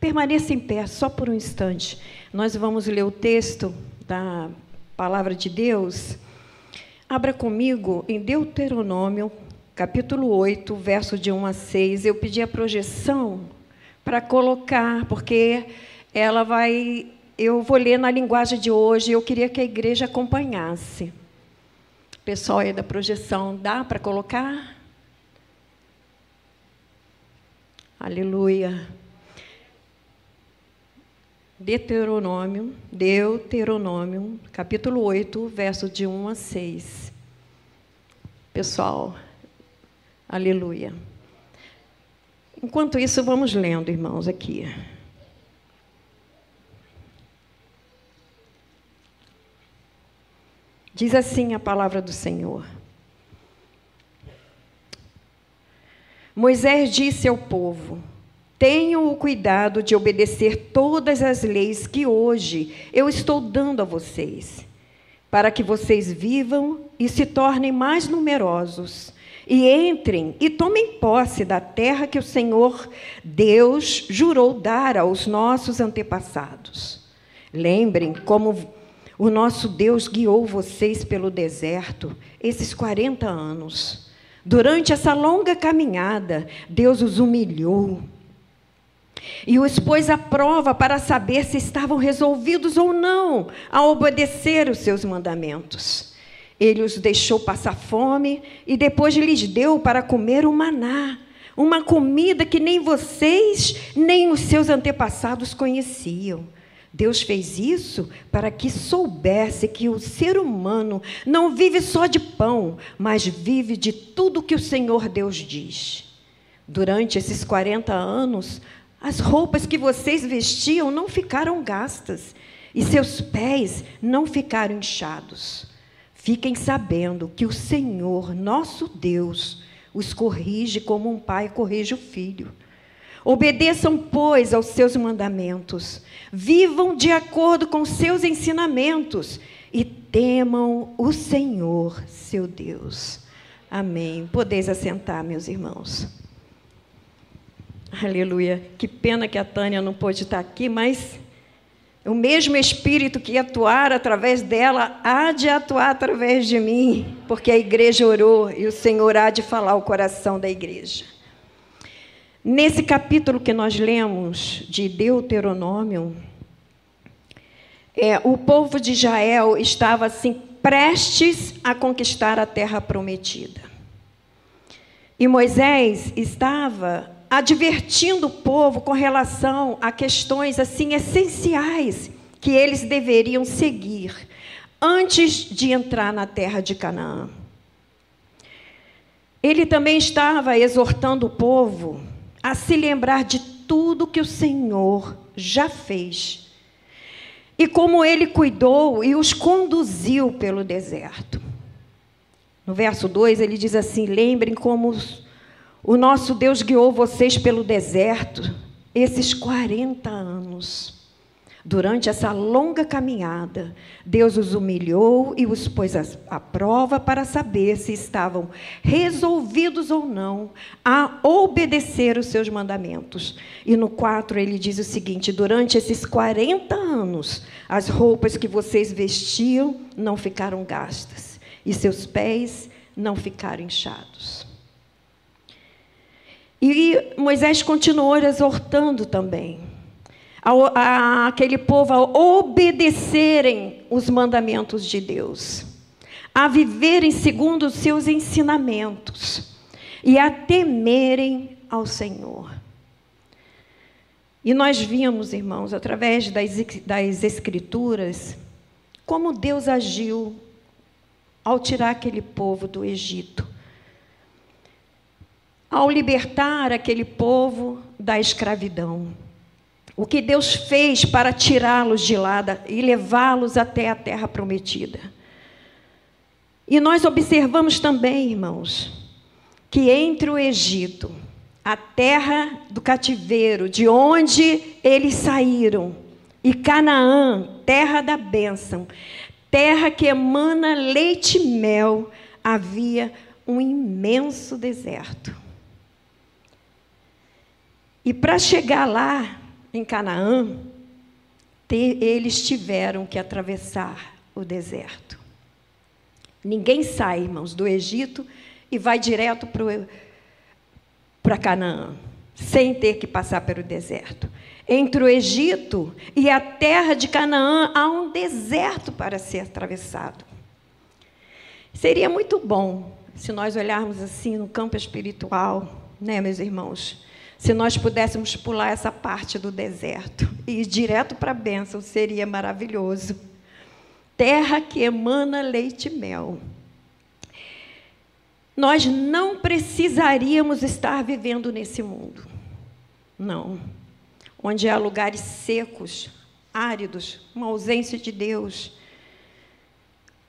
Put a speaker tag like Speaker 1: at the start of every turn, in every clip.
Speaker 1: Permaneça em pé só por um instante. Nós vamos ler o texto da palavra de Deus. Abra comigo em Deuteronômio, capítulo 8, verso de 1 a 6. Eu pedi a projeção para colocar, porque ela vai. Eu vou ler na linguagem de hoje, eu queria que a igreja acompanhasse. Pessoal aí da projeção, dá para colocar? Aleluia. Deuteronômio, Deuteronômio, capítulo 8, verso de 1 a 6. Pessoal, aleluia. Enquanto isso, vamos lendo, irmãos, aqui. Diz assim a palavra do Senhor. Moisés disse ao povo: Tenham o cuidado de obedecer todas as leis que hoje eu estou dando a vocês, para que vocês vivam e se tornem mais numerosos, e entrem e tomem posse da terra que o Senhor Deus jurou dar aos nossos antepassados. Lembrem como o nosso Deus guiou vocês pelo deserto esses 40 anos. Durante essa longa caminhada, Deus os humilhou e os pôs à prova para saber se estavam resolvidos ou não a obedecer os seus mandamentos. Ele os deixou passar fome e depois lhes deu para comer o maná, uma comida que nem vocês nem os seus antepassados conheciam. Deus fez isso para que soubesse que o ser humano não vive só de pão, mas vive de tudo que o Senhor Deus diz. Durante esses 40 anos, as roupas que vocês vestiam não ficaram gastas e seus pés não ficaram inchados. Fiquem sabendo que o Senhor, nosso Deus, os corrige como um pai corrige o filho. Obedeçam, pois, aos seus mandamentos, vivam de acordo com seus ensinamentos e temam o Senhor, seu Deus. Amém. Podeis assentar, meus irmãos. Aleluia. Que pena que a Tânia não pôde estar aqui, mas o mesmo Espírito que atuar através dela há de atuar através de mim, porque a igreja orou e o Senhor há de falar o coração da igreja. Nesse capítulo que nós lemos de Deuteronômio, é, o povo de Israel estava assim prestes a conquistar a terra prometida. E Moisés estava advertindo o povo com relação a questões assim essenciais que eles deveriam seguir antes de entrar na terra de Canaã. Ele também estava exortando o povo a se lembrar de tudo que o Senhor já fez e como ele cuidou e os conduziu pelo deserto. No verso 2 ele diz assim: Lembrem como o nosso Deus guiou vocês pelo deserto esses 40 anos. Durante essa longa caminhada, Deus os humilhou e os pôs à prova para saber se estavam resolvidos ou não a obedecer os seus mandamentos. E no 4 ele diz o seguinte: durante esses 40 anos, as roupas que vocês vestiam não ficaram gastas, e seus pés não ficaram inchados. E Moisés continuou exortando também a, a, aquele povo a obedecerem os mandamentos de Deus, a viverem segundo os seus ensinamentos e a temerem ao Senhor. E nós vimos, irmãos, através das, das Escrituras, como Deus agiu ao tirar aquele povo do Egito ao libertar aquele povo da escravidão. O que Deus fez para tirá-los de lá e levá-los até a terra prometida. E nós observamos também, irmãos, que entre o Egito, a terra do cativeiro, de onde eles saíram, e Canaã, terra da bênção, terra que emana leite e mel, havia um imenso deserto. E para chegar lá, em Canaã, eles tiveram que atravessar o deserto. Ninguém sai, irmãos, do Egito e vai direto para Canaã, sem ter que passar pelo deserto. Entre o Egito e a terra de Canaã há um deserto para ser atravessado. Seria muito bom se nós olharmos assim no campo espiritual, né, meus irmãos? Se nós pudéssemos pular essa parte do deserto e ir direto para a bênção, seria maravilhoso. Terra que emana leite e mel. Nós não precisaríamos estar vivendo nesse mundo. Não. Onde há lugares secos, áridos, uma ausência de Deus.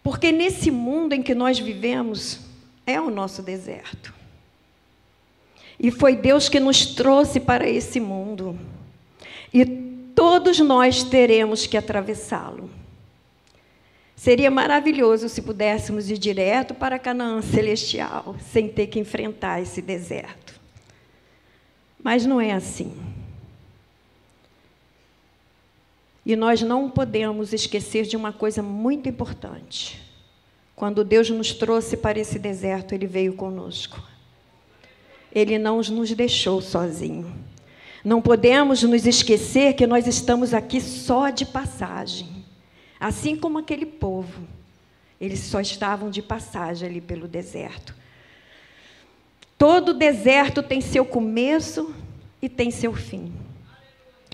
Speaker 1: Porque nesse mundo em que nós vivemos é o nosso deserto. E foi Deus que nos trouxe para esse mundo. E todos nós teremos que atravessá-lo. Seria maravilhoso se pudéssemos ir direto para Canaã celestial, sem ter que enfrentar esse deserto. Mas não é assim. E nós não podemos esquecer de uma coisa muito importante. Quando Deus nos trouxe para esse deserto, Ele veio conosco. Ele não nos deixou sozinho. Não podemos nos esquecer que nós estamos aqui só de passagem. Assim como aquele povo. Eles só estavam de passagem ali pelo deserto. Todo deserto tem seu começo e tem seu fim.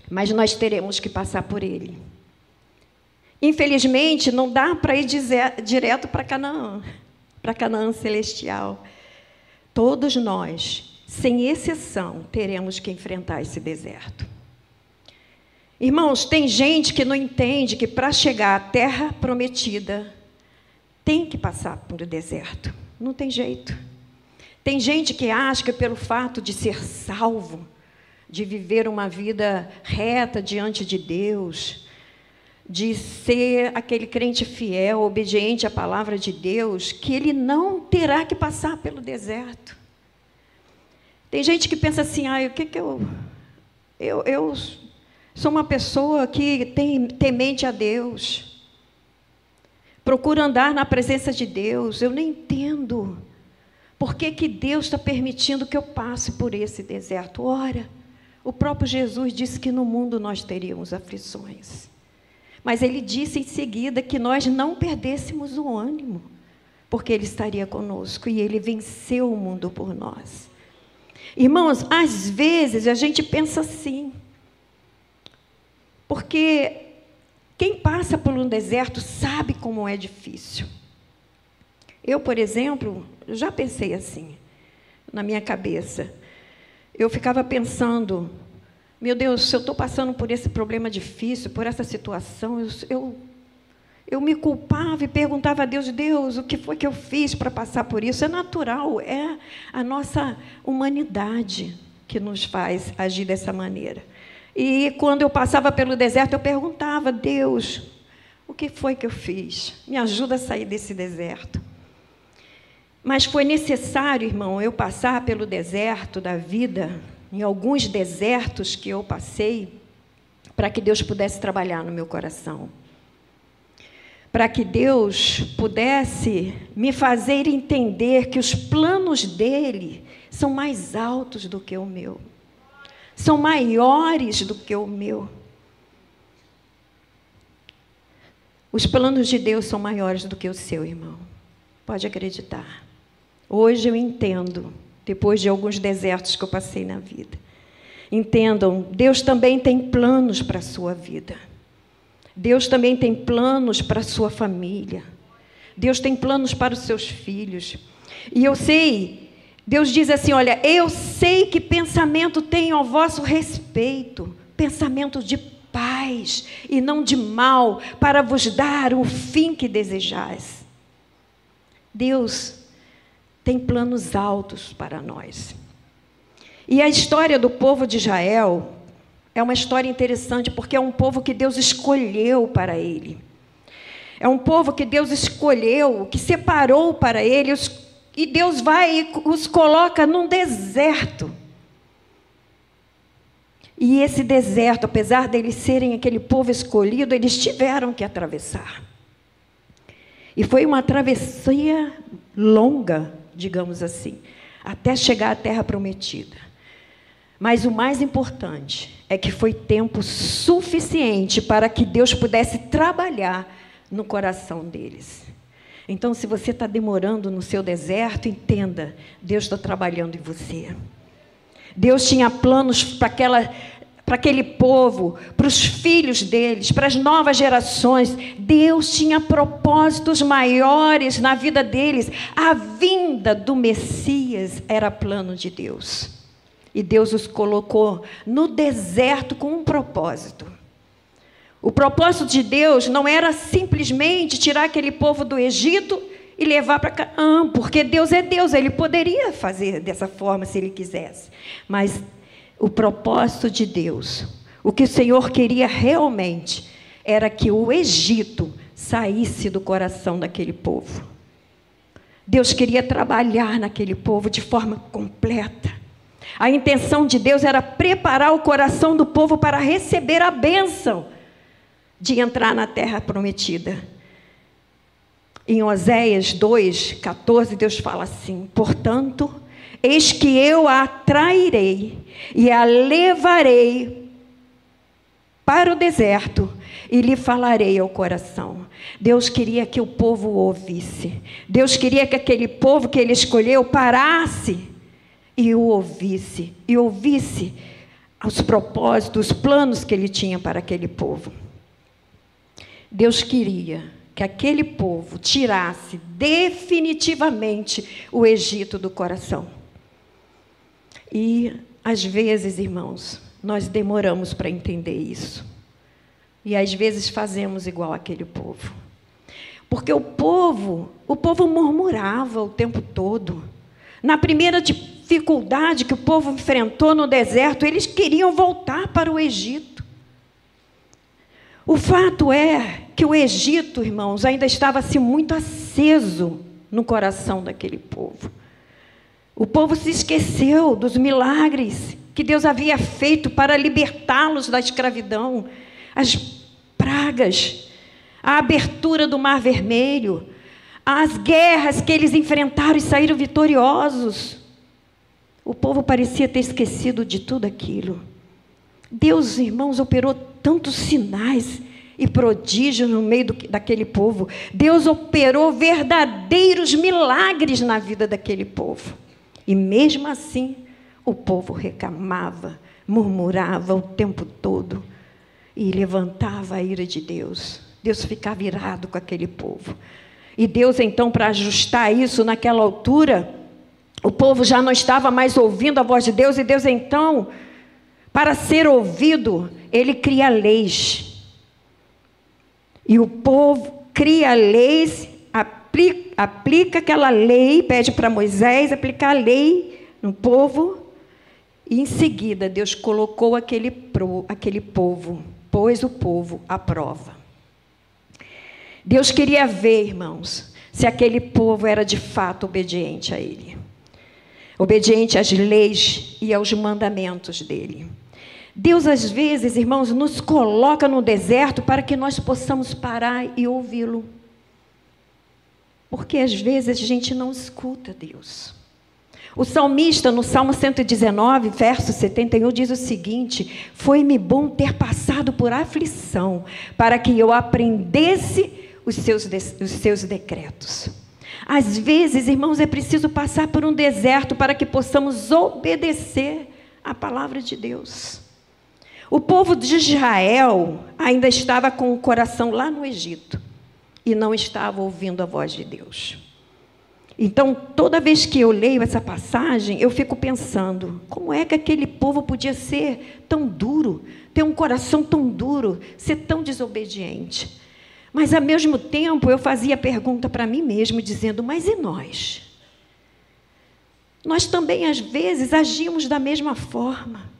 Speaker 1: Mas nós teremos que passar por ele. Infelizmente, não dá para ir dizer, direto para Canaã, para Canaã celestial. Todos nós, sem exceção, teremos que enfrentar esse deserto. Irmãos, tem gente que não entende que para chegar à terra prometida tem que passar por um deserto. Não tem jeito. Tem gente que acha que pelo fato de ser salvo, de viver uma vida reta diante de Deus, de ser aquele crente fiel, obediente à palavra de Deus, que ele não terá que passar pelo deserto. Tem gente que pensa assim, ah, o que, que eu, eu. Eu sou uma pessoa que tem temente a Deus. Procura andar na presença de Deus. Eu nem entendo. Por que, que Deus está permitindo que eu passe por esse deserto? Ora, o próprio Jesus disse que no mundo nós teríamos aflições. Mas ele disse em seguida que nós não perdêssemos o ânimo, porque ele estaria conosco e ele venceu o mundo por nós. Irmãos, às vezes a gente pensa assim, porque quem passa por um deserto sabe como é difícil. Eu, por exemplo, já pensei assim, na minha cabeça. Eu ficava pensando, meu Deus, se eu estou passando por esse problema difícil, por essa situação, eu, eu, eu me culpava e perguntava a Deus, Deus, o que foi que eu fiz para passar por isso? É natural, é a nossa humanidade que nos faz agir dessa maneira. E quando eu passava pelo deserto, eu perguntava, Deus, o que foi que eu fiz? Me ajuda a sair desse deserto. Mas foi necessário, irmão, eu passar pelo deserto da vida em alguns desertos que eu passei, para que Deus pudesse trabalhar no meu coração. Para que Deus pudesse me fazer entender que os planos dele são mais altos do que o meu, são maiores do que o meu. Os planos de Deus são maiores do que o seu, irmão. Pode acreditar. Hoje eu entendo depois de alguns desertos que eu passei na vida. Entendam, Deus também tem planos para a sua vida. Deus também tem planos para a sua família. Deus tem planos para os seus filhos. E eu sei, Deus diz assim: olha, eu sei que pensamento tenho ao vosso respeito, pensamento de paz e não de mal, para vos dar o fim que desejais. Deus tem planos altos para nós. E a história do povo de Israel é uma história interessante, porque é um povo que Deus escolheu para ele. É um povo que Deus escolheu, que separou para ele, e Deus vai e os coloca num deserto. E esse deserto, apesar deles serem aquele povo escolhido, eles tiveram que atravessar. E foi uma travessia longa, digamos assim, até chegar à terra prometida. Mas o mais importante é que foi tempo suficiente para que Deus pudesse trabalhar no coração deles. Então, se você está demorando no seu deserto, entenda: Deus está trabalhando em você. Deus tinha planos para aquela para aquele povo, para os filhos deles, para as novas gerações. Deus tinha propósitos maiores na vida deles. A vinda do Messias era plano de Deus. E Deus os colocou no deserto com um propósito. O propósito de Deus não era simplesmente tirar aquele povo do Egito e levar para Canaã, porque Deus é Deus, ele poderia fazer dessa forma se ele quisesse. Mas o propósito de Deus, o que o Senhor queria realmente, era que o Egito saísse do coração daquele povo. Deus queria trabalhar naquele povo de forma completa. A intenção de Deus era preparar o coração do povo para receber a bênção de entrar na terra prometida. Em Oséias 2, 14, Deus fala assim: Portanto, eis que eu a atrairei e a levarei para o deserto e lhe falarei ao coração. Deus queria que o povo ouvisse. Deus queria que aquele povo que ele escolheu parasse e o ouvisse, e ouvisse os propósitos, os planos que ele tinha para aquele povo. Deus queria que aquele povo tirasse definitivamente o Egito do coração. E, às vezes, irmãos, nós demoramos para entender isso. E, às vezes, fazemos igual aquele povo. Porque o povo, o povo murmurava o tempo todo. Na primeira dificuldade que o povo enfrentou no deserto, eles queriam voltar para o Egito. O fato é que o Egito, irmãos, ainda estava assim muito aceso no coração daquele povo. O povo se esqueceu dos milagres que Deus havia feito para libertá-los da escravidão, as pragas, a abertura do Mar Vermelho, as guerras que eles enfrentaram e saíram vitoriosos. O povo parecia ter esquecido de tudo aquilo. Deus, irmãos, operou tantos sinais e prodígios no meio do, daquele povo. Deus operou verdadeiros milagres na vida daquele povo. E mesmo assim, o povo reclamava, murmurava o tempo todo e levantava a ira de Deus. Deus ficava irado com aquele povo. E Deus, então, para ajustar isso naquela altura, o povo já não estava mais ouvindo a voz de Deus, e Deus, então, para ser ouvido, ele cria leis. E o povo cria leis, aplica, aplica aquela lei, pede para Moisés aplicar a lei no povo. E em seguida, Deus colocou aquele, pro, aquele povo, pôs o povo à prova. Deus queria ver, irmãos, se aquele povo era de fato obediente a Ele, obediente às leis e aos mandamentos dele. Deus, às vezes, irmãos, nos coloca no deserto para que nós possamos parar e ouvi-lo. Porque às vezes a gente não escuta Deus. O salmista, no Salmo 119, verso 71, diz o seguinte: Foi-me bom ter passado por aflição, para que eu aprendesse os seus, os seus decretos. Às vezes, irmãos, é preciso passar por um deserto para que possamos obedecer a palavra de Deus. O povo de Israel ainda estava com o coração lá no Egito e não estava ouvindo a voz de Deus. Então, toda vez que eu leio essa passagem, eu fico pensando: como é que aquele povo podia ser tão duro, ter um coração tão duro, ser tão desobediente? Mas, ao mesmo tempo, eu fazia pergunta para mim mesmo, dizendo: mas e nós? Nós também, às vezes, agimos da mesma forma.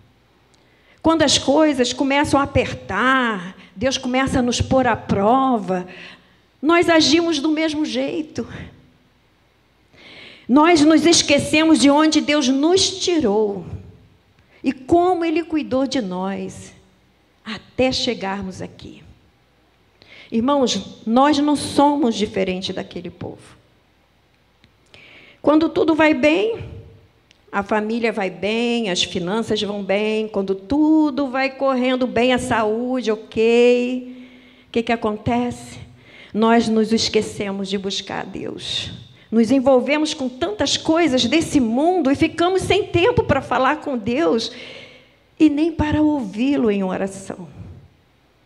Speaker 1: Quando as coisas começam a apertar, Deus começa a nos pôr à prova, nós agimos do mesmo jeito. Nós nos esquecemos de onde Deus nos tirou. e como Ele cuidou de nós até chegarmos aqui. Irmãos, nós não somos diferentes daquele povo. Quando tudo vai bem, a família vai bem, as finanças vão bem, quando tudo vai correndo bem, a saúde, ok. O que, que acontece? Nós nos esquecemos de buscar a Deus. Nos envolvemos com tantas coisas desse mundo e ficamos sem tempo para falar com Deus e nem para ouvi-lo em oração.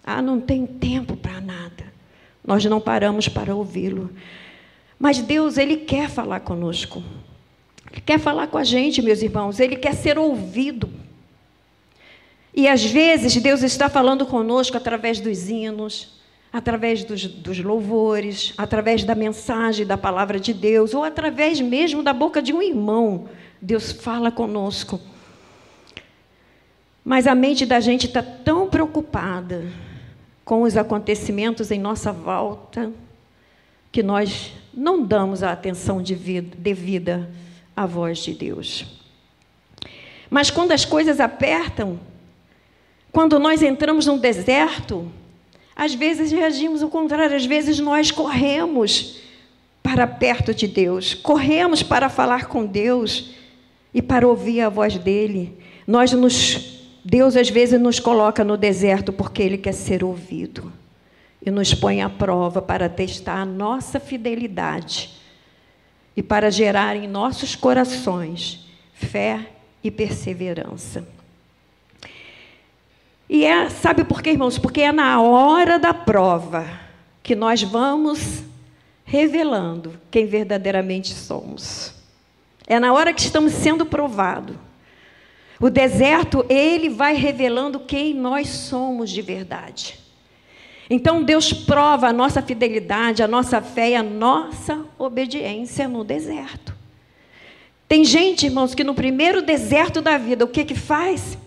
Speaker 1: Ah, não tem tempo para nada. Nós não paramos para ouvi-lo. Mas Deus, Ele quer falar conosco. Ele quer falar com a gente, meus irmãos. Ele quer ser ouvido. E às vezes Deus está falando conosco através dos hinos, através dos, dos, louvores, através da mensagem da palavra de Deus, ou através mesmo da boca de um irmão. Deus fala conosco. Mas a mente da gente está tão preocupada com os acontecimentos em nossa volta que nós não damos a atenção devida à voz de Deus. Mas quando as coisas apertam, quando nós entramos num deserto, às vezes reagimos ao contrário, às vezes nós corremos para perto de Deus, corremos para falar com Deus e para ouvir a voz dele. Nós nos Deus às vezes nos coloca no deserto porque Ele quer ser ouvido e nos põe à prova para testar a nossa fidelidade e para gerar em nossos corações fé e perseverança. E é, sabe por quê, irmãos? Porque é na hora da prova que nós vamos revelando quem verdadeiramente somos. É na hora que estamos sendo provados o deserto, ele vai revelando quem nós somos de verdade. Então Deus prova a nossa fidelidade, a nossa fé e a nossa obediência no deserto. Tem gente, irmãos, que no primeiro deserto da vida, o que que faz?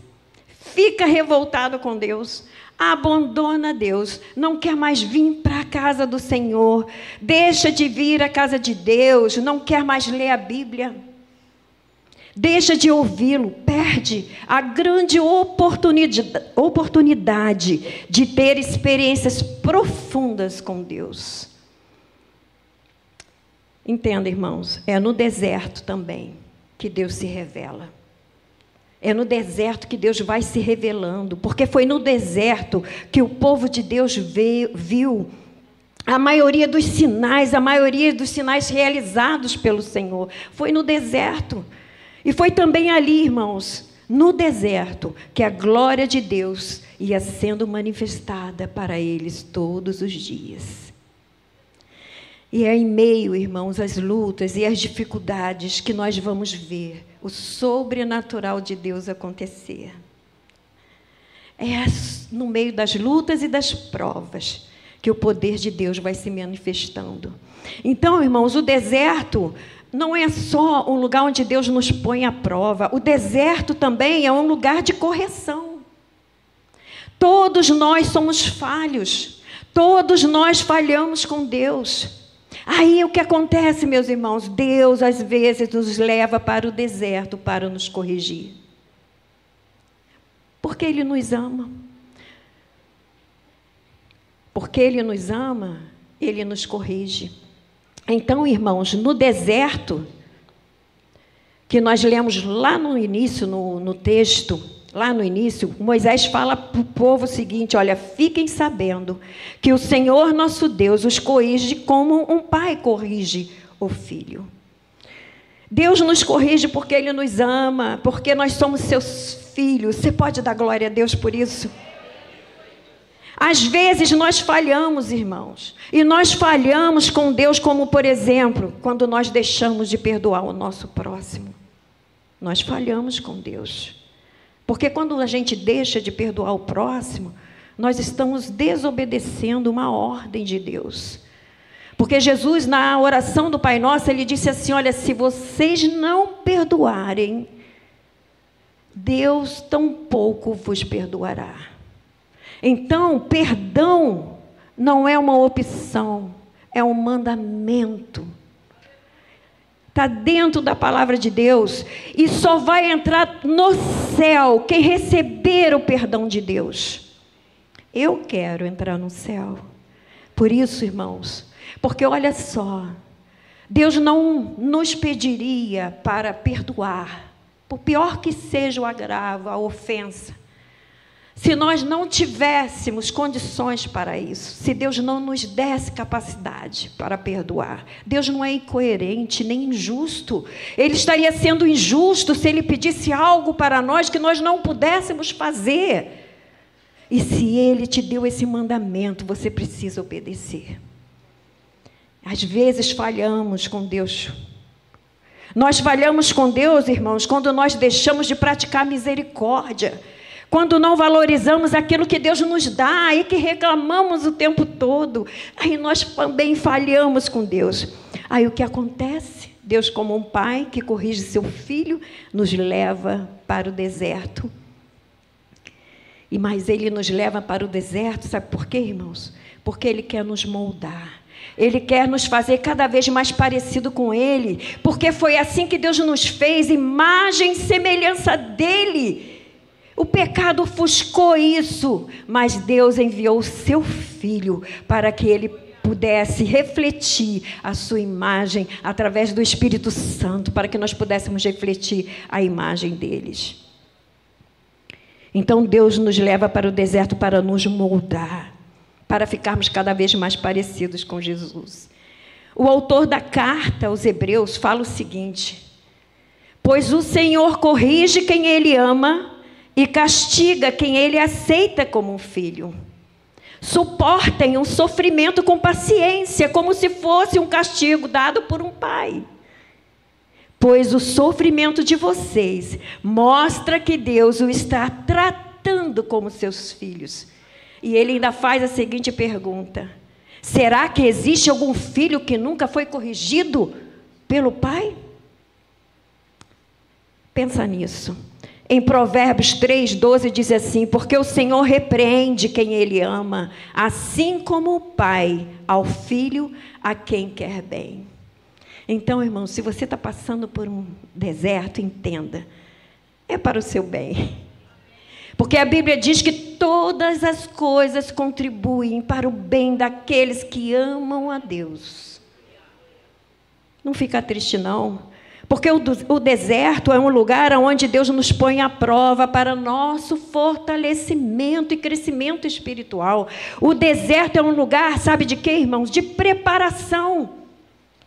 Speaker 1: Fica revoltado com Deus, abandona Deus, não quer mais vir para a casa do Senhor, deixa de vir à casa de Deus, não quer mais ler a Bíblia deixa de ouvi-lo, perde a grande oportunidade, oportunidade de ter experiências profundas com Deus. Entenda, irmãos, é no deserto também que Deus se revela. É no deserto que Deus vai se revelando, porque foi no deserto que o povo de Deus veio, viu a maioria dos sinais, a maioria dos sinais realizados pelo Senhor. Foi no deserto. E foi também ali, irmãos, no deserto, que a glória de Deus ia sendo manifestada para eles todos os dias. E é em meio, irmãos, às lutas e às dificuldades que nós vamos ver o sobrenatural de Deus acontecer. É no meio das lutas e das provas que o poder de Deus vai se manifestando. Então, irmãos, o deserto não é só um lugar onde Deus nos põe à prova, o deserto também é um lugar de correção. Todos nós somos falhos, todos nós falhamos com Deus. Aí o que acontece, meus irmãos? Deus às vezes nos leva para o deserto para nos corrigir. Porque Ele nos ama. Porque Ele nos ama, Ele nos corrige. Então, irmãos, no deserto, que nós lemos lá no início, no, no texto, lá no início, Moisés fala para o povo o seguinte: olha, fiquem sabendo que o Senhor nosso Deus os corrige como um pai corrige o filho. Deus nos corrige porque Ele nos ama, porque nós somos seus filhos. Você pode dar glória a Deus por isso? Às vezes nós falhamos, irmãos, e nós falhamos com Deus, como por exemplo, quando nós deixamos de perdoar o nosso próximo. Nós falhamos com Deus. Porque quando a gente deixa de perdoar o próximo, nós estamos desobedecendo uma ordem de Deus. Porque Jesus, na oração do Pai Nosso, ele disse assim: Olha, se vocês não perdoarem, Deus tampouco vos perdoará. Então, perdão não é uma opção, é um mandamento. Está dentro da palavra de Deus e só vai entrar no céu quem receber o perdão de Deus. Eu quero entrar no céu. Por isso, irmãos, porque olha só, Deus não nos pediria para perdoar, por pior que seja o agravo, a ofensa se nós não tivéssemos condições para isso, se Deus não nos desse capacidade para perdoar, Deus não é incoerente nem injusto. Ele estaria sendo injusto se ele pedisse algo para nós que nós não pudéssemos fazer. E se ele te deu esse mandamento, você precisa obedecer. Às vezes falhamos com Deus. Nós falhamos com Deus, irmãos, quando nós deixamos de praticar misericórdia quando não valorizamos aquilo que Deus nos dá e que reclamamos o tempo todo, aí nós também falhamos com Deus. Aí o que acontece? Deus, como um pai que corrige seu filho, nos leva para o deserto. E mais ele nos leva para o deserto, sabe por quê, irmãos? Porque ele quer nos moldar. Ele quer nos fazer cada vez mais parecido com Ele, porque foi assim que Deus nos fez, imagem e semelhança dEle. O pecado ofuscou isso, mas Deus enviou o seu filho para que ele pudesse refletir a sua imagem através do Espírito Santo, para que nós pudéssemos refletir a imagem deles. Então Deus nos leva para o deserto para nos moldar, para ficarmos cada vez mais parecidos com Jesus. O autor da carta aos Hebreus fala o seguinte: Pois o Senhor corrige quem ele ama e castiga quem ele aceita como um filho. Suportem um sofrimento com paciência, como se fosse um castigo dado por um pai. Pois o sofrimento de vocês mostra que Deus o está tratando como seus filhos. E ele ainda faz a seguinte pergunta: Será que existe algum filho que nunca foi corrigido pelo pai? Pensa nisso. Em Provérbios 3, 12 diz assim: Porque o Senhor repreende quem Ele ama, assim como o Pai ao filho a quem quer bem. Então, irmão, se você está passando por um deserto, entenda, é para o seu bem. Porque a Bíblia diz que todas as coisas contribuem para o bem daqueles que amam a Deus. Não fica triste, não. Porque o, o deserto é um lugar onde Deus nos põe à prova para nosso fortalecimento e crescimento espiritual. O deserto é um lugar, sabe de quê, irmãos? De preparação.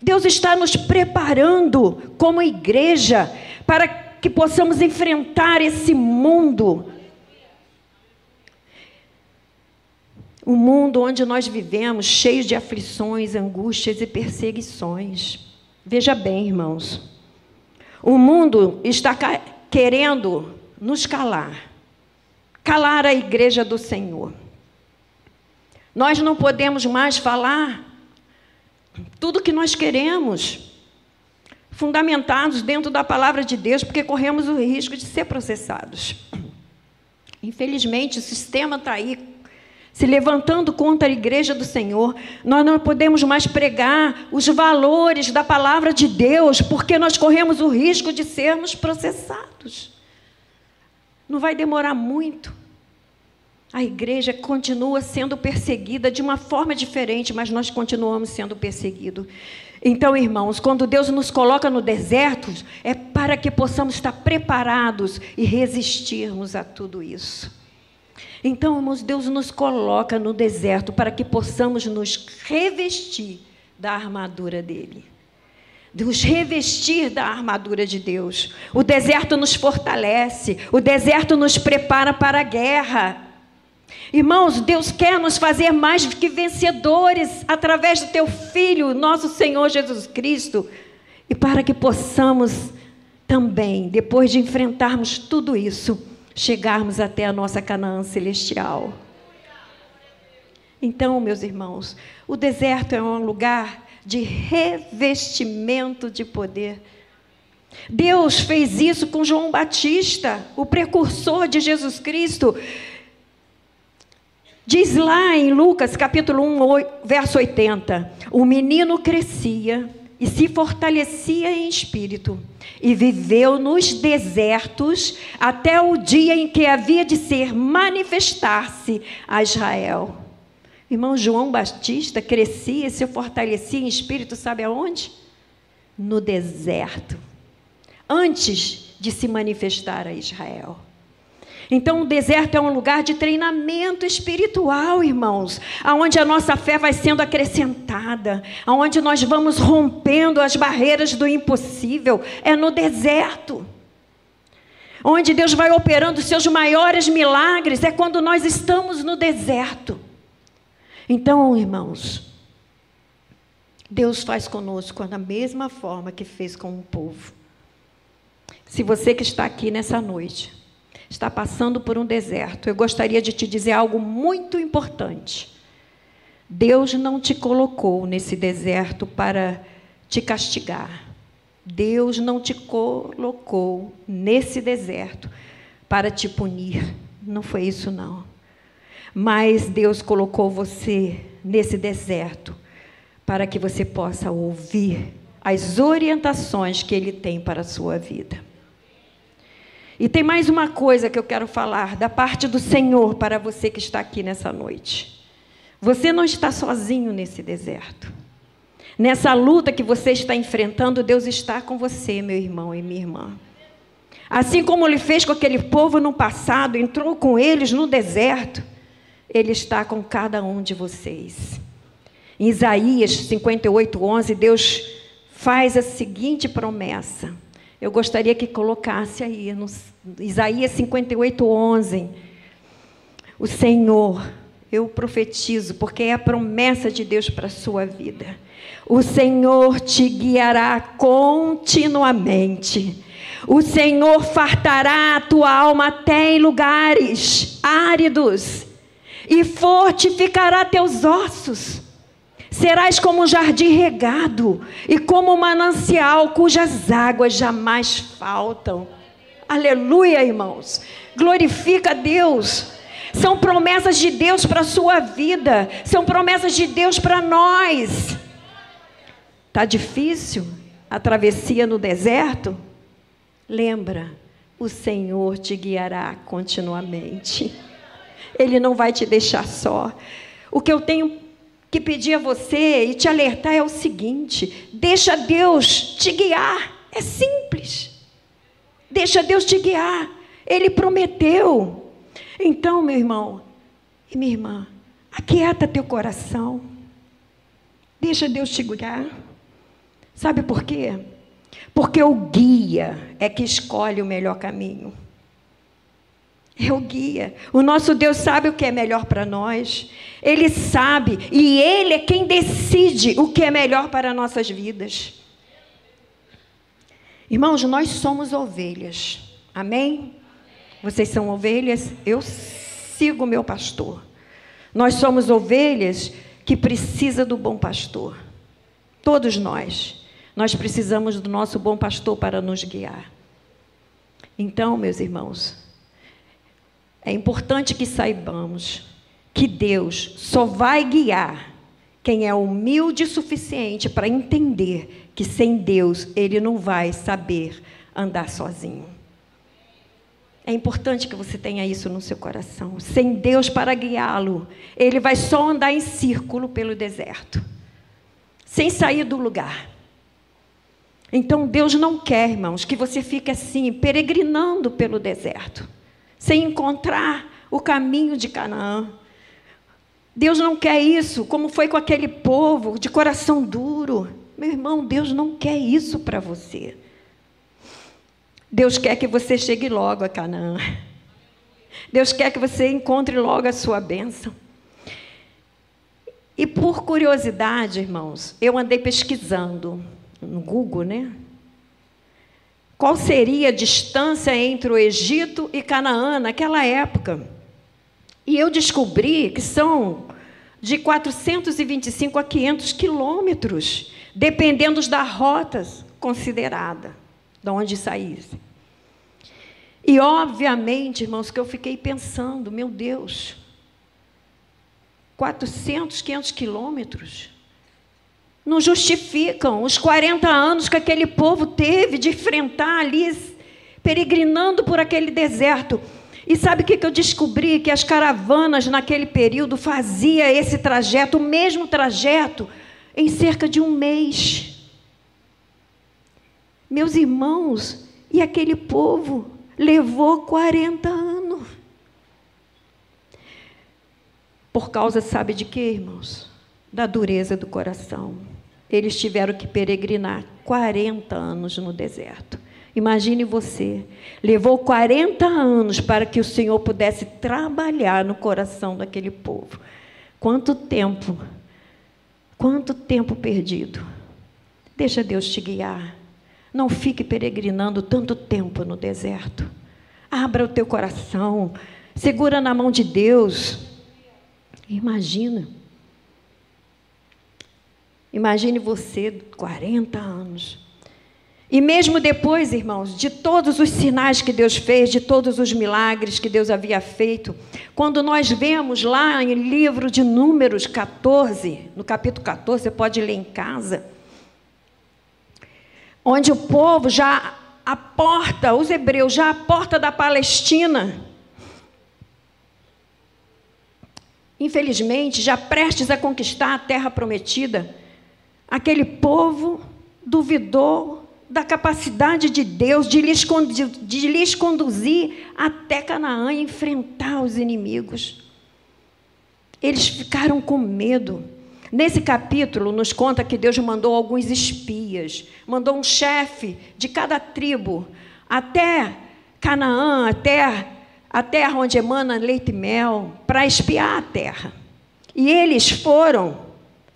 Speaker 1: Deus está nos preparando como igreja para que possamos enfrentar esse mundo. O mundo onde nós vivemos, cheio de aflições, angústias e perseguições. Veja bem, irmãos. O mundo está querendo nos calar calar a igreja do Senhor. Nós não podemos mais falar tudo que nós queremos, fundamentados dentro da palavra de Deus, porque corremos o risco de ser processados. Infelizmente, o sistema está aí se levantando contra a igreja do Senhor. Nós não podemos mais pregar os valores da palavra de Deus, porque nós corremos o risco de sermos processados. Não vai demorar muito. A igreja continua sendo perseguida de uma forma diferente, mas nós continuamos sendo perseguidos. Então, irmãos, quando Deus nos coloca no deserto, é para que possamos estar preparados e resistirmos a tudo isso. Então, irmãos, Deus nos coloca no deserto para que possamos nos revestir da armadura dele. Nos revestir da armadura de Deus. O deserto nos fortalece, o deserto nos prepara para a guerra. Irmãos, Deus quer nos fazer mais que vencedores através do teu filho, nosso Senhor Jesus Cristo, e para que possamos também, depois de enfrentarmos tudo isso, chegarmos até a nossa Canaã celestial. Então, meus irmãos, o deserto é um lugar de revestimento de poder. Deus fez isso com João Batista, o precursor de Jesus Cristo. Diz lá em Lucas capítulo 1, verso 80: O menino crescia e se fortalecia em espírito, e viveu nos desertos até o dia em que havia de ser manifestar-se a Israel. Irmão João Batista crescia e se fortalecia em espírito, sabe aonde? No deserto, antes de se manifestar a Israel. Então, o deserto é um lugar de treinamento espiritual, irmãos, aonde a nossa fé vai sendo acrescentada, aonde nós vamos rompendo as barreiras do impossível, é no deserto. Onde Deus vai operando os seus maiores milagres é quando nós estamos no deserto. Então, irmãos, Deus faz conosco da mesma forma que fez com o povo. Se você que está aqui nessa noite está passando por um deserto, eu gostaria de te dizer algo muito importante. Deus não te colocou nesse deserto para te castigar. Deus não te colocou nesse deserto para te punir. Não foi isso, não. Mas Deus colocou você nesse deserto para que você possa ouvir as orientações que Ele tem para a sua vida. E tem mais uma coisa que eu quero falar da parte do Senhor para você que está aqui nessa noite. Você não está sozinho nesse deserto. Nessa luta que você está enfrentando, Deus está com você, meu irmão e minha irmã. Assim como ele fez com aquele povo no passado, entrou com eles no deserto, ele está com cada um de vocês. Em Isaías 58, 11, Deus faz a seguinte promessa. Eu gostaria que colocasse aí, no Isaías 58, 11. O Senhor, eu profetizo, porque é a promessa de Deus para a sua vida. O Senhor te guiará continuamente. O Senhor fartará a tua alma até em lugares áridos e fortificará teus ossos. Serás como um jardim regado e como um manancial cujas águas jamais faltam. Aleluia, irmãos. Glorifica a Deus. São promessas de Deus para a sua vida, são promessas de Deus para nós. Tá difícil a travessia no deserto? Lembra, o Senhor te guiará continuamente. Ele não vai te deixar só. O que eu tenho que pedir a você e te alertar é o seguinte: deixa Deus te guiar. É simples. Deixa Deus te guiar. Ele prometeu. Então, meu irmão e minha irmã, aquieta teu coração. Deixa Deus te guiar. Sabe por quê? Porque o guia é que escolhe o melhor caminho é o guia. O nosso Deus sabe o que é melhor para nós. Ele sabe e Ele é quem decide o que é melhor para nossas vidas. Irmãos, nós somos ovelhas. Amém? Vocês são ovelhas? Eu sigo o meu pastor. Nós somos ovelhas que precisa do bom pastor. Todos nós. Nós precisamos do nosso bom pastor para nos guiar. Então, meus irmãos, é importante que saibamos que Deus só vai guiar quem é humilde o suficiente para entender que sem Deus ele não vai saber andar sozinho. É importante que você tenha isso no seu coração. Sem Deus para guiá-lo, ele vai só andar em círculo pelo deserto, sem sair do lugar. Então Deus não quer, irmãos, que você fique assim, peregrinando pelo deserto sem encontrar o caminho de Canaã. Deus não quer isso, como foi com aquele povo de coração duro. Meu irmão, Deus não quer isso para você. Deus quer que você chegue logo a Canaã. Deus quer que você encontre logo a sua bênção. E por curiosidade, irmãos, eu andei pesquisando no Google, né? Qual seria a distância entre o Egito e Canaã naquela época? E eu descobri que são de 425 a 500 quilômetros, dependendo da rota considerada, de onde saísse. E, obviamente, irmãos, que eu fiquei pensando, meu Deus, 400, 500 quilômetros? Não justificam os 40 anos que aquele povo teve de enfrentar ali, peregrinando por aquele deserto. E sabe o que eu descobri? Que as caravanas naquele período faziam esse trajeto, o mesmo trajeto, em cerca de um mês. Meus irmãos, e aquele povo levou 40 anos. Por causa, sabe de quê, irmãos? Da dureza do coração. Eles tiveram que peregrinar 40 anos no deserto. Imagine você, levou 40 anos para que o Senhor pudesse trabalhar no coração daquele povo. Quanto tempo, quanto tempo perdido. Deixa Deus te guiar. Não fique peregrinando tanto tempo no deserto. Abra o teu coração, segura na mão de Deus. Imagina. Imagine você, 40 anos. E mesmo depois, irmãos, de todos os sinais que Deus fez, de todos os milagres que Deus havia feito, quando nós vemos lá em livro de Números 14, no capítulo 14, você pode ler em casa, onde o povo já a porta, os hebreus já a porta da Palestina, infelizmente, já prestes a conquistar a terra prometida, Aquele povo duvidou da capacidade de Deus de lhes, de lhes conduzir até Canaã e enfrentar os inimigos. Eles ficaram com medo. Nesse capítulo, nos conta que Deus mandou alguns espias, mandou um chefe de cada tribo até Canaã, até a terra onde emana leite e mel, para espiar a terra. E eles foram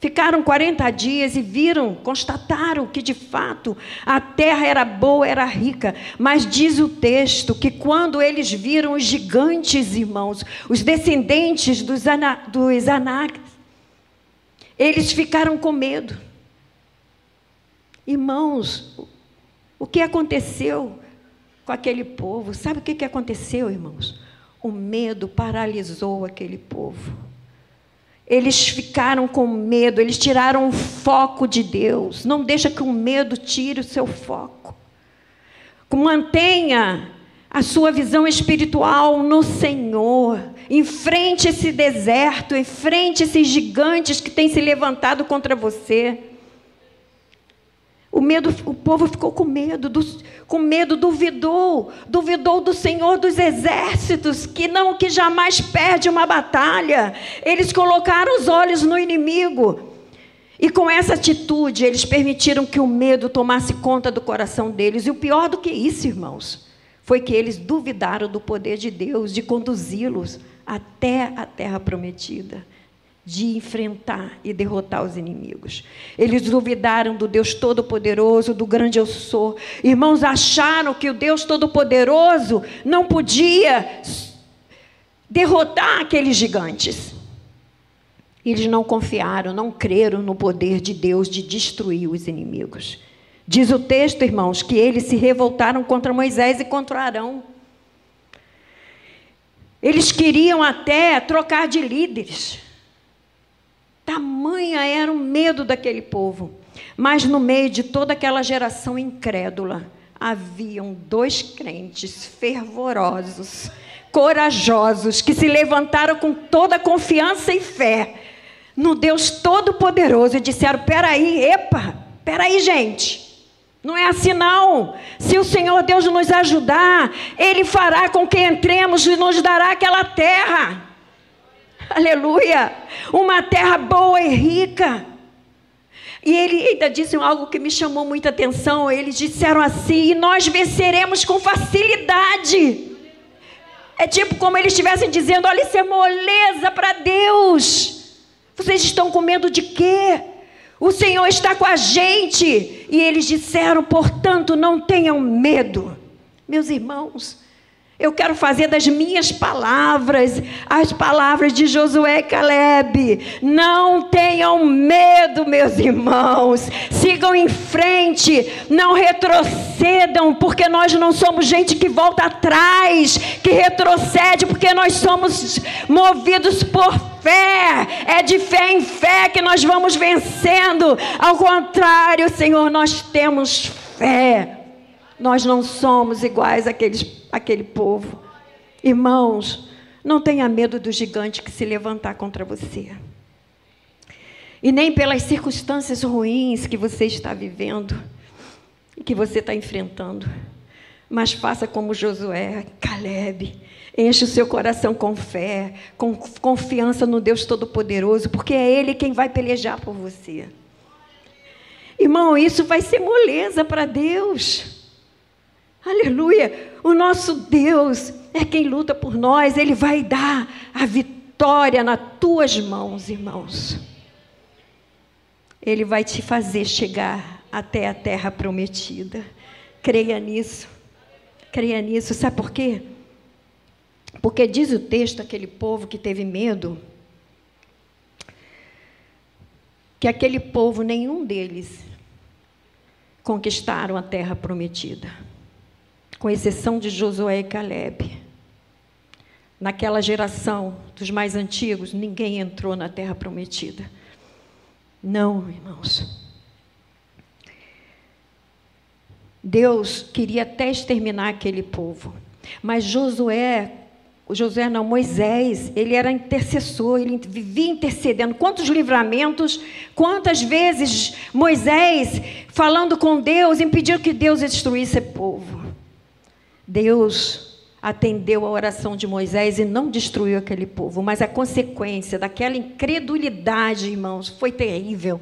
Speaker 1: Ficaram 40 dias e viram, constataram que de fato a terra era boa, era rica. Mas diz o texto que quando eles viram os gigantes, irmãos, os descendentes dos, ana, dos Anáquios, eles ficaram com medo. Irmãos, o que aconteceu com aquele povo? Sabe o que aconteceu, irmãos? O medo paralisou aquele povo. Eles ficaram com medo, eles tiraram o foco de Deus. Não deixa que o medo tire o seu foco. Mantenha a sua visão espiritual no Senhor. Enfrente esse deserto, enfrente esses gigantes que têm se levantado contra você. O medo, o povo ficou com medo, do, com medo, duvidou, duvidou do Senhor dos exércitos, que não, que jamais perde uma batalha. Eles colocaram os olhos no inimigo. E com essa atitude, eles permitiram que o medo tomasse conta do coração deles. E o pior do que isso, irmãos, foi que eles duvidaram do poder de Deus de conduzi-los até a terra prometida de enfrentar e derrotar os inimigos. Eles duvidaram do Deus Todo-Poderoso, do grande eu sou. Irmãos, acharam que o Deus Todo-Poderoso não podia derrotar aqueles gigantes. Eles não confiaram, não creram no poder de Deus de destruir os inimigos. Diz o texto, irmãos, que eles se revoltaram contra Moisés e contra Arão. Eles queriam até trocar de líderes. Tamanha era o medo daquele povo. Mas no meio de toda aquela geração incrédula, haviam dois crentes fervorosos, corajosos, que se levantaram com toda confiança e fé no Deus Todo-Poderoso e disseram: peraí, epa, peraí, gente. Não é assim não. Se o Senhor Deus nos ajudar, Ele fará com que entremos e nos dará aquela terra. Aleluia! Uma terra boa e rica. E ele ainda disse algo que me chamou muita atenção. Eles disseram assim: e nós venceremos com facilidade. É tipo como eles estivessem dizendo: olha, isso é moleza para Deus. Vocês estão com medo de quê? O Senhor está com a gente. E eles disseram: portanto, não tenham medo. Meus irmãos, eu quero fazer das minhas palavras as palavras de Josué e Caleb. Não tenham medo, meus irmãos. Sigam em frente, não retrocedam, porque nós não somos gente que volta atrás, que retrocede, porque nós somos movidos por fé. É de fé em fé que nós vamos vencendo. Ao contrário, Senhor, nós temos fé. Nós não somos iguais àqueles, àquele povo. Irmãos, não tenha medo do gigante que se levantar contra você. E nem pelas circunstâncias ruins que você está vivendo e que você está enfrentando. Mas faça como Josué, Caleb. Enche o seu coração com fé, com confiança no Deus Todo-Poderoso, porque é Ele quem vai pelejar por você. Irmão, isso vai ser moleza para Deus. Aleluia! O nosso Deus é quem luta por nós, Ele vai dar a vitória nas tuas mãos, irmãos. Ele vai te fazer chegar até a terra prometida. Creia nisso. Creia nisso. Sabe por quê? Porque diz o texto, aquele povo que teve medo, que aquele povo, nenhum deles, conquistaram a terra prometida, com exceção de Josué e Caleb. Naquela geração dos mais antigos, ninguém entrou na terra prometida. Não, irmãos. Deus queria até exterminar aquele povo. Mas Josué, Josué não, Moisés, ele era intercessor, ele vivia intercedendo. Quantos livramentos, quantas vezes Moisés, falando com Deus, impediu que Deus destruísse o povo. Deus atendeu a oração de Moisés e não destruiu aquele povo, mas a consequência daquela incredulidade, irmãos, foi terrível.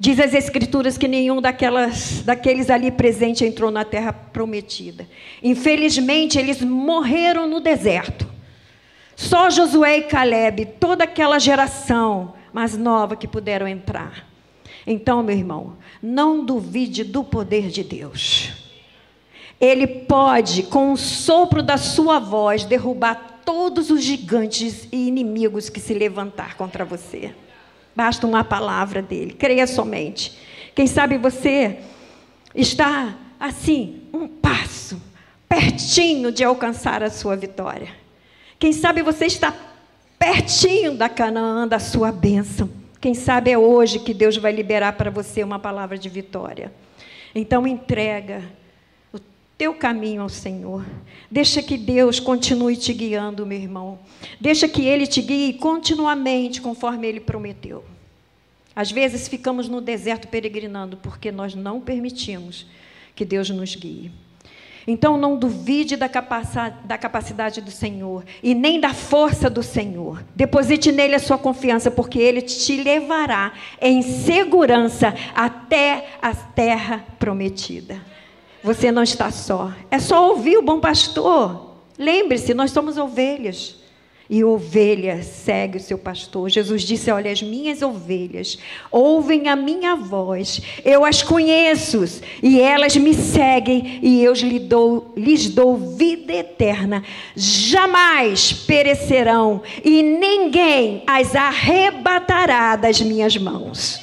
Speaker 1: Diz as Escrituras que nenhum daquelas, daqueles ali presentes entrou na terra prometida. Infelizmente, eles morreram no deserto. Só Josué e Caleb, toda aquela geração mais nova que puderam entrar. Então, meu irmão, não duvide do poder de Deus. Ele pode, com o sopro da sua voz, derrubar todos os gigantes e inimigos que se levantar contra você. Basta uma palavra dele, creia somente. Quem sabe você está assim, um passo, pertinho de alcançar a sua vitória. Quem sabe você está pertinho da Canaã, da sua bênção. Quem sabe é hoje que Deus vai liberar para você uma palavra de vitória. Então entrega teu caminho ao Senhor. Deixa que Deus continue te guiando, meu irmão. Deixa que Ele te guie continuamente, conforme Ele prometeu. Às vezes ficamos no deserto peregrinando porque nós não permitimos que Deus nos guie. Então não duvide da capacidade do Senhor e nem da força do Senhor. Deposite nele a sua confiança, porque ele te levará em segurança até a terra prometida. Você não está só. É só ouvir o bom pastor. Lembre-se, nós somos ovelhas. E ovelha segue o seu pastor. Jesus disse: Olha, as minhas ovelhas ouvem a minha voz, eu as conheço, e elas me seguem, e eu lhes dou, lhes dou vida eterna. Jamais perecerão, e ninguém as arrebatará das minhas mãos.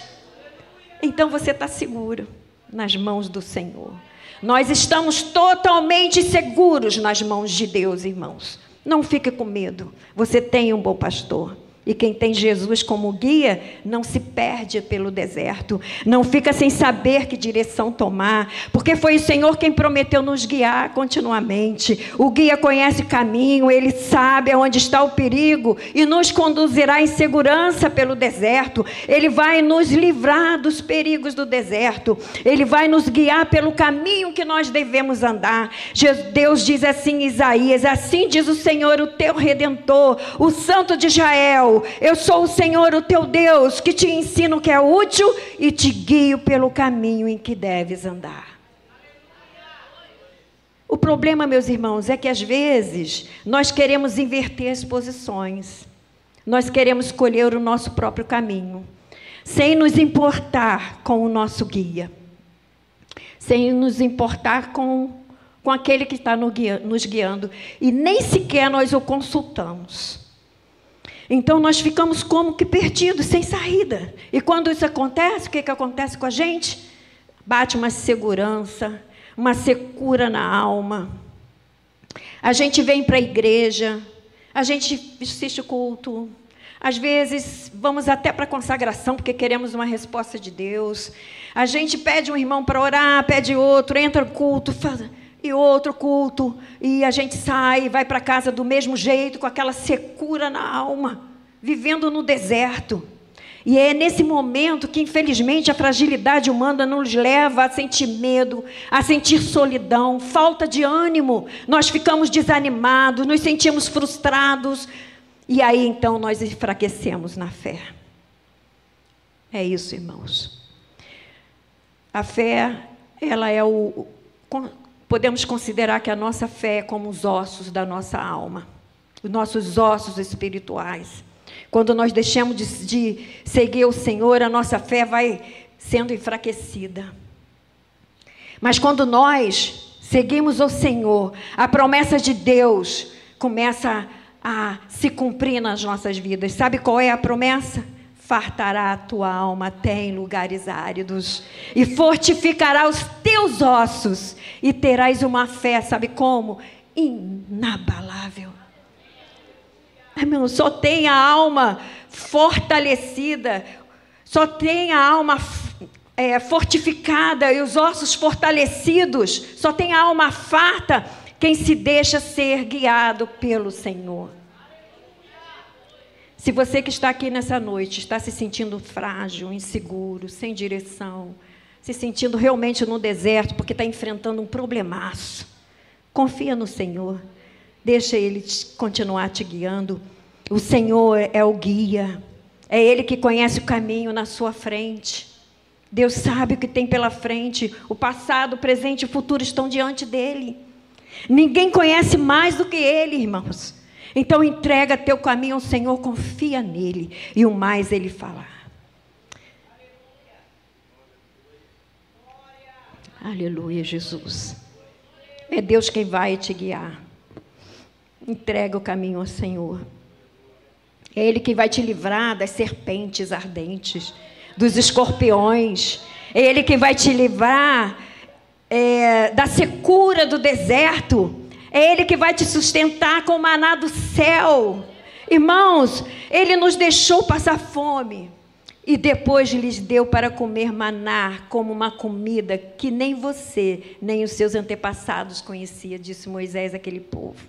Speaker 1: Então você está seguro nas mãos do Senhor. Nós estamos totalmente seguros nas mãos de Deus, irmãos. Não fique com medo. Você tem um bom pastor. E quem tem Jesus como guia não se perde pelo deserto, não fica sem saber que direção tomar, porque foi o Senhor quem prometeu nos guiar continuamente. O guia conhece o caminho, ele sabe aonde está o perigo e nos conduzirá em segurança pelo deserto. Ele vai nos livrar dos perigos do deserto, ele vai nos guiar pelo caminho que nós devemos andar. Deus diz assim Isaías: Assim diz o Senhor, o teu redentor, o Santo de Israel eu sou o Senhor, o teu Deus, que te ensino o que é útil e te guio pelo caminho em que deves andar. O problema, meus irmãos, é que às vezes nós queremos inverter as posições. Nós queremos escolher o nosso próprio caminho, sem nos importar com o nosso guia, sem nos importar com, com aquele que está nos guiando, e nem sequer nós o consultamos. Então nós ficamos como que perdidos, sem saída. E quando isso acontece, o que, que acontece com a gente? Bate uma segurança, uma secura na alma. A gente vem para a igreja, a gente assiste culto, Às vezes, vamos até para a consagração, porque queremos uma resposta de Deus. A gente pede um irmão para orar, pede outro, entra no culto, faz, e outro culto, e a gente sai, vai para casa do mesmo jeito, com aquela secura na alma, vivendo no deserto. E é nesse momento que, infelizmente, a fragilidade humana nos leva a sentir medo, a sentir solidão, falta de ânimo. Nós ficamos desanimados, nos sentimos frustrados. E aí então nós enfraquecemos na fé. É isso, irmãos. A fé, ela é o. Podemos considerar que a nossa fé é como os ossos da nossa alma, os nossos ossos espirituais. Quando nós deixamos de, de seguir o Senhor, a nossa fé vai sendo enfraquecida. Mas quando nós seguimos o Senhor, a promessa de Deus começa a se cumprir nas nossas vidas. Sabe qual é a promessa? Fartará a tua alma até em lugares áridos, e fortificará os teus ossos, e terás uma fé, sabe como? Inabalável. Irmão, só tem a alma fortalecida, só tem a alma é, fortificada e os ossos fortalecidos, só tem a alma farta quem se deixa ser guiado pelo Senhor. Se você que está aqui nessa noite está se sentindo frágil, inseguro, sem direção, se sentindo realmente no deserto porque está enfrentando um problemaço, confia no Senhor. Deixa Ele continuar te guiando. O Senhor é o guia. É Ele que conhece o caminho na sua frente. Deus sabe o que tem pela frente. O passado, o presente e o futuro estão diante dele. Ninguém conhece mais do que Ele, irmãos. Então entrega teu caminho ao Senhor, confia nele e o mais Ele falar. Aleluia, Jesus. É Deus quem vai te guiar. Entrega o caminho ao Senhor. É Ele que vai te livrar das serpentes ardentes, dos escorpiões. É Ele que vai te livrar é, da secura do deserto. É Ele que vai te sustentar com o maná do céu. Irmãos, Ele nos deixou passar fome. E depois lhes deu para comer maná como uma comida que nem você, nem os seus antepassados conhecia, disse Moisés àquele povo.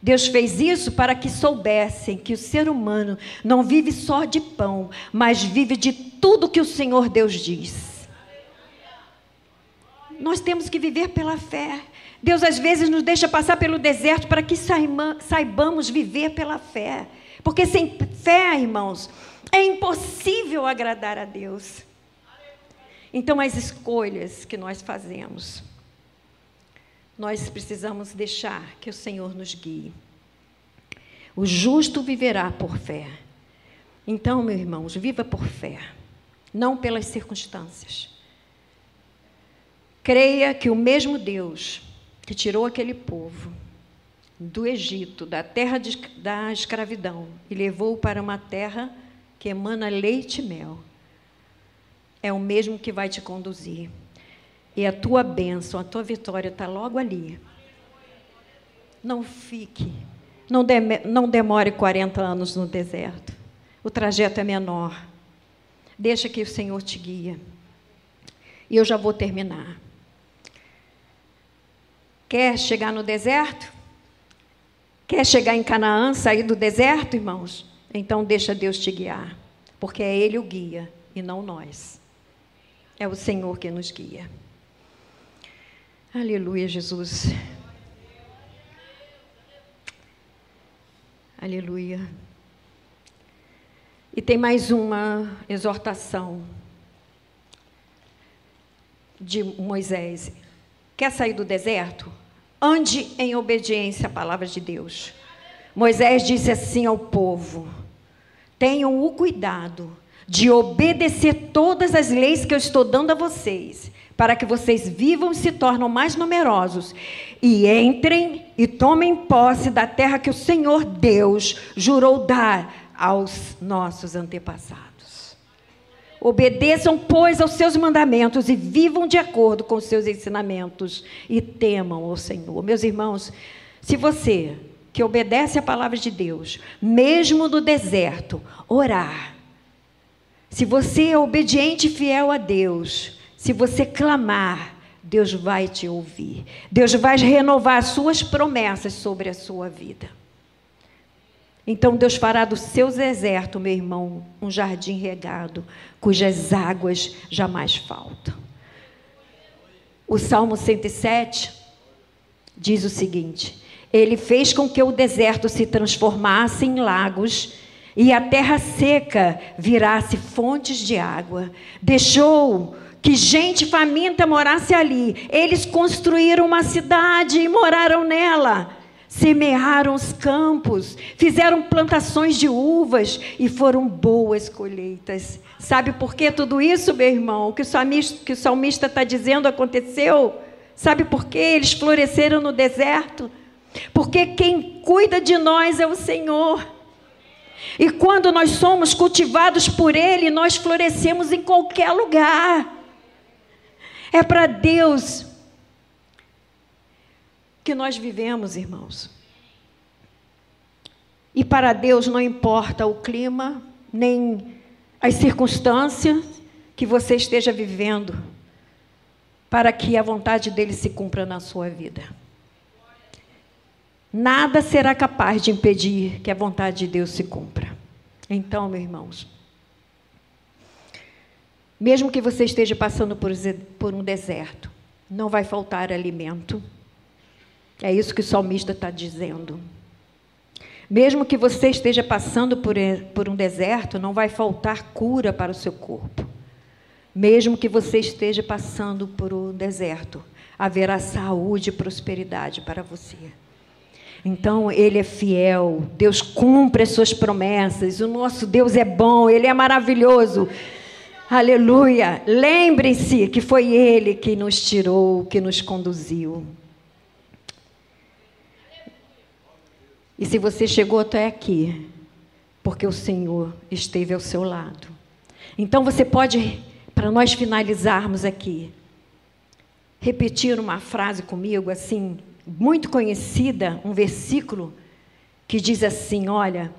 Speaker 1: Deus fez isso para que soubessem que o ser humano não vive só de pão, mas vive de tudo que o Senhor Deus diz. Nós temos que viver pela fé. Deus às vezes nos deixa passar pelo deserto para que saibamos viver pela fé. Porque sem fé, irmãos, é impossível agradar a Deus. Então, as escolhas que nós fazemos nós precisamos deixar que o Senhor nos guie. O justo viverá por fé. Então, meus irmãos, viva por fé, não pelas circunstâncias. Creia que o mesmo Deus que tirou aquele povo do Egito, da terra de, da escravidão, e levou para uma terra que emana leite e mel, é o mesmo que vai te conduzir e a tua bênção, a tua vitória está logo ali. Não fique, não, de, não demore 40 anos no deserto. O trajeto é menor. Deixa que o Senhor te guia. E eu já vou terminar. Quer chegar no deserto? Quer chegar em Canaã, sair do deserto, irmãos? Então deixa Deus te guiar, porque é Ele o guia e não nós. É o Senhor que nos guia. Aleluia, Jesus. Aleluia. E tem mais uma exortação de Moisés. Quer sair do deserto? Ande em obediência à palavra de Deus. Moisés disse assim ao povo: Tenham o cuidado de obedecer todas as leis que eu estou dando a vocês para que vocês vivam e se tornem mais numerosos, e entrem e tomem posse da terra que o Senhor Deus jurou dar aos nossos antepassados. Obedeçam, pois, aos seus mandamentos e vivam de acordo com os seus ensinamentos e temam o Senhor. Meus irmãos, se você que obedece a palavra de Deus, mesmo no deserto, orar. Se você é obediente e fiel a Deus, se você clamar, Deus vai te ouvir. Deus vai renovar as suas promessas sobre a sua vida. Então Deus fará do seu deserto, meu irmão, um jardim regado, cujas águas jamais faltam. O Salmo 107 diz o seguinte: Ele fez com que o deserto se transformasse em lagos e a terra seca virasse fontes de água. Deixou que gente faminta morasse ali. Eles construíram uma cidade e moraram nela. Semearam os campos, fizeram plantações de uvas e foram boas colheitas. Sabe por que tudo isso, meu irmão? O que o salmista está dizendo aconteceu? Sabe por que eles floresceram no deserto? Porque quem cuida de nós é o Senhor. E quando nós somos cultivados por Ele, nós florescemos em qualquer lugar. É para Deus que nós vivemos, irmãos. E para Deus não importa o clima, nem as circunstâncias que você esteja vivendo, para que a vontade dele se cumpra na sua vida. Nada será capaz de impedir que a vontade de Deus se cumpra. Então, meus irmãos, mesmo que você esteja passando por, um deserto, não vai faltar alimento. É isso que o salmista está dizendo. Mesmo que você esteja passando por, um deserto, não vai faltar cura para o seu corpo. Mesmo que você esteja passando por um deserto, haverá saúde e prosperidade para você. Então, Ele é fiel, Deus cumpre as suas promessas, o nosso Deus é bom, Ele é maravilhoso. Aleluia! Lembre-se que foi Ele que nos tirou, que nos conduziu. E se você chegou até aqui, porque o Senhor esteve ao seu lado. Então você pode, para nós finalizarmos aqui, repetir uma frase comigo, assim, muito conhecida, um versículo que diz assim: Olha,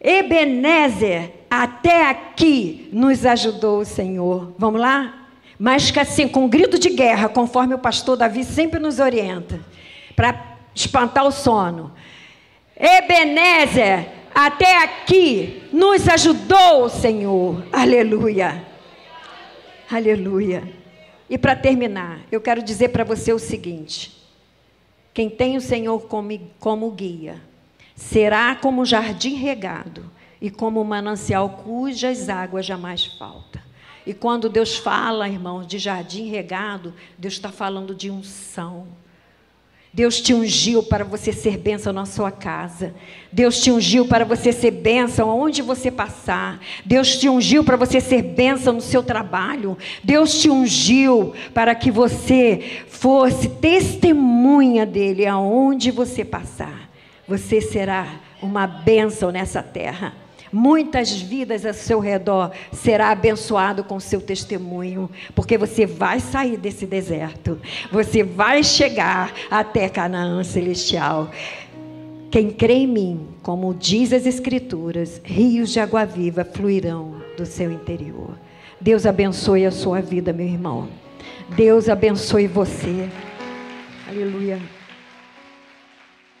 Speaker 1: Ebenezer, até aqui nos ajudou o Senhor. Vamos lá? Mas que assim, com um grito de guerra, conforme o pastor Davi sempre nos orienta, para espantar o sono. Ebenezer, até aqui nos ajudou Senhor. Aleluia. Aleluia. E para terminar, eu quero dizer para você o seguinte: quem tem o Senhor como, como guia, será como jardim regado e como manancial cujas águas jamais faltam. E quando Deus fala, irmãos, de jardim regado, Deus está falando de unção. Deus te ungiu para você ser bênção na sua casa. Deus te ungiu para você ser bênção aonde você passar. Deus te ungiu para você ser bênção no seu trabalho. Deus te ungiu para que você fosse testemunha dele aonde você passar. Você será uma bênção nessa terra. Muitas vidas ao seu redor será abençoado com seu testemunho, porque você vai sair desse deserto. Você vai chegar até Canaã celestial. Quem crê em mim, como diz as Escrituras, rios de água viva fluirão do seu interior. Deus abençoe a sua vida, meu irmão. Deus abençoe você. Aleluia.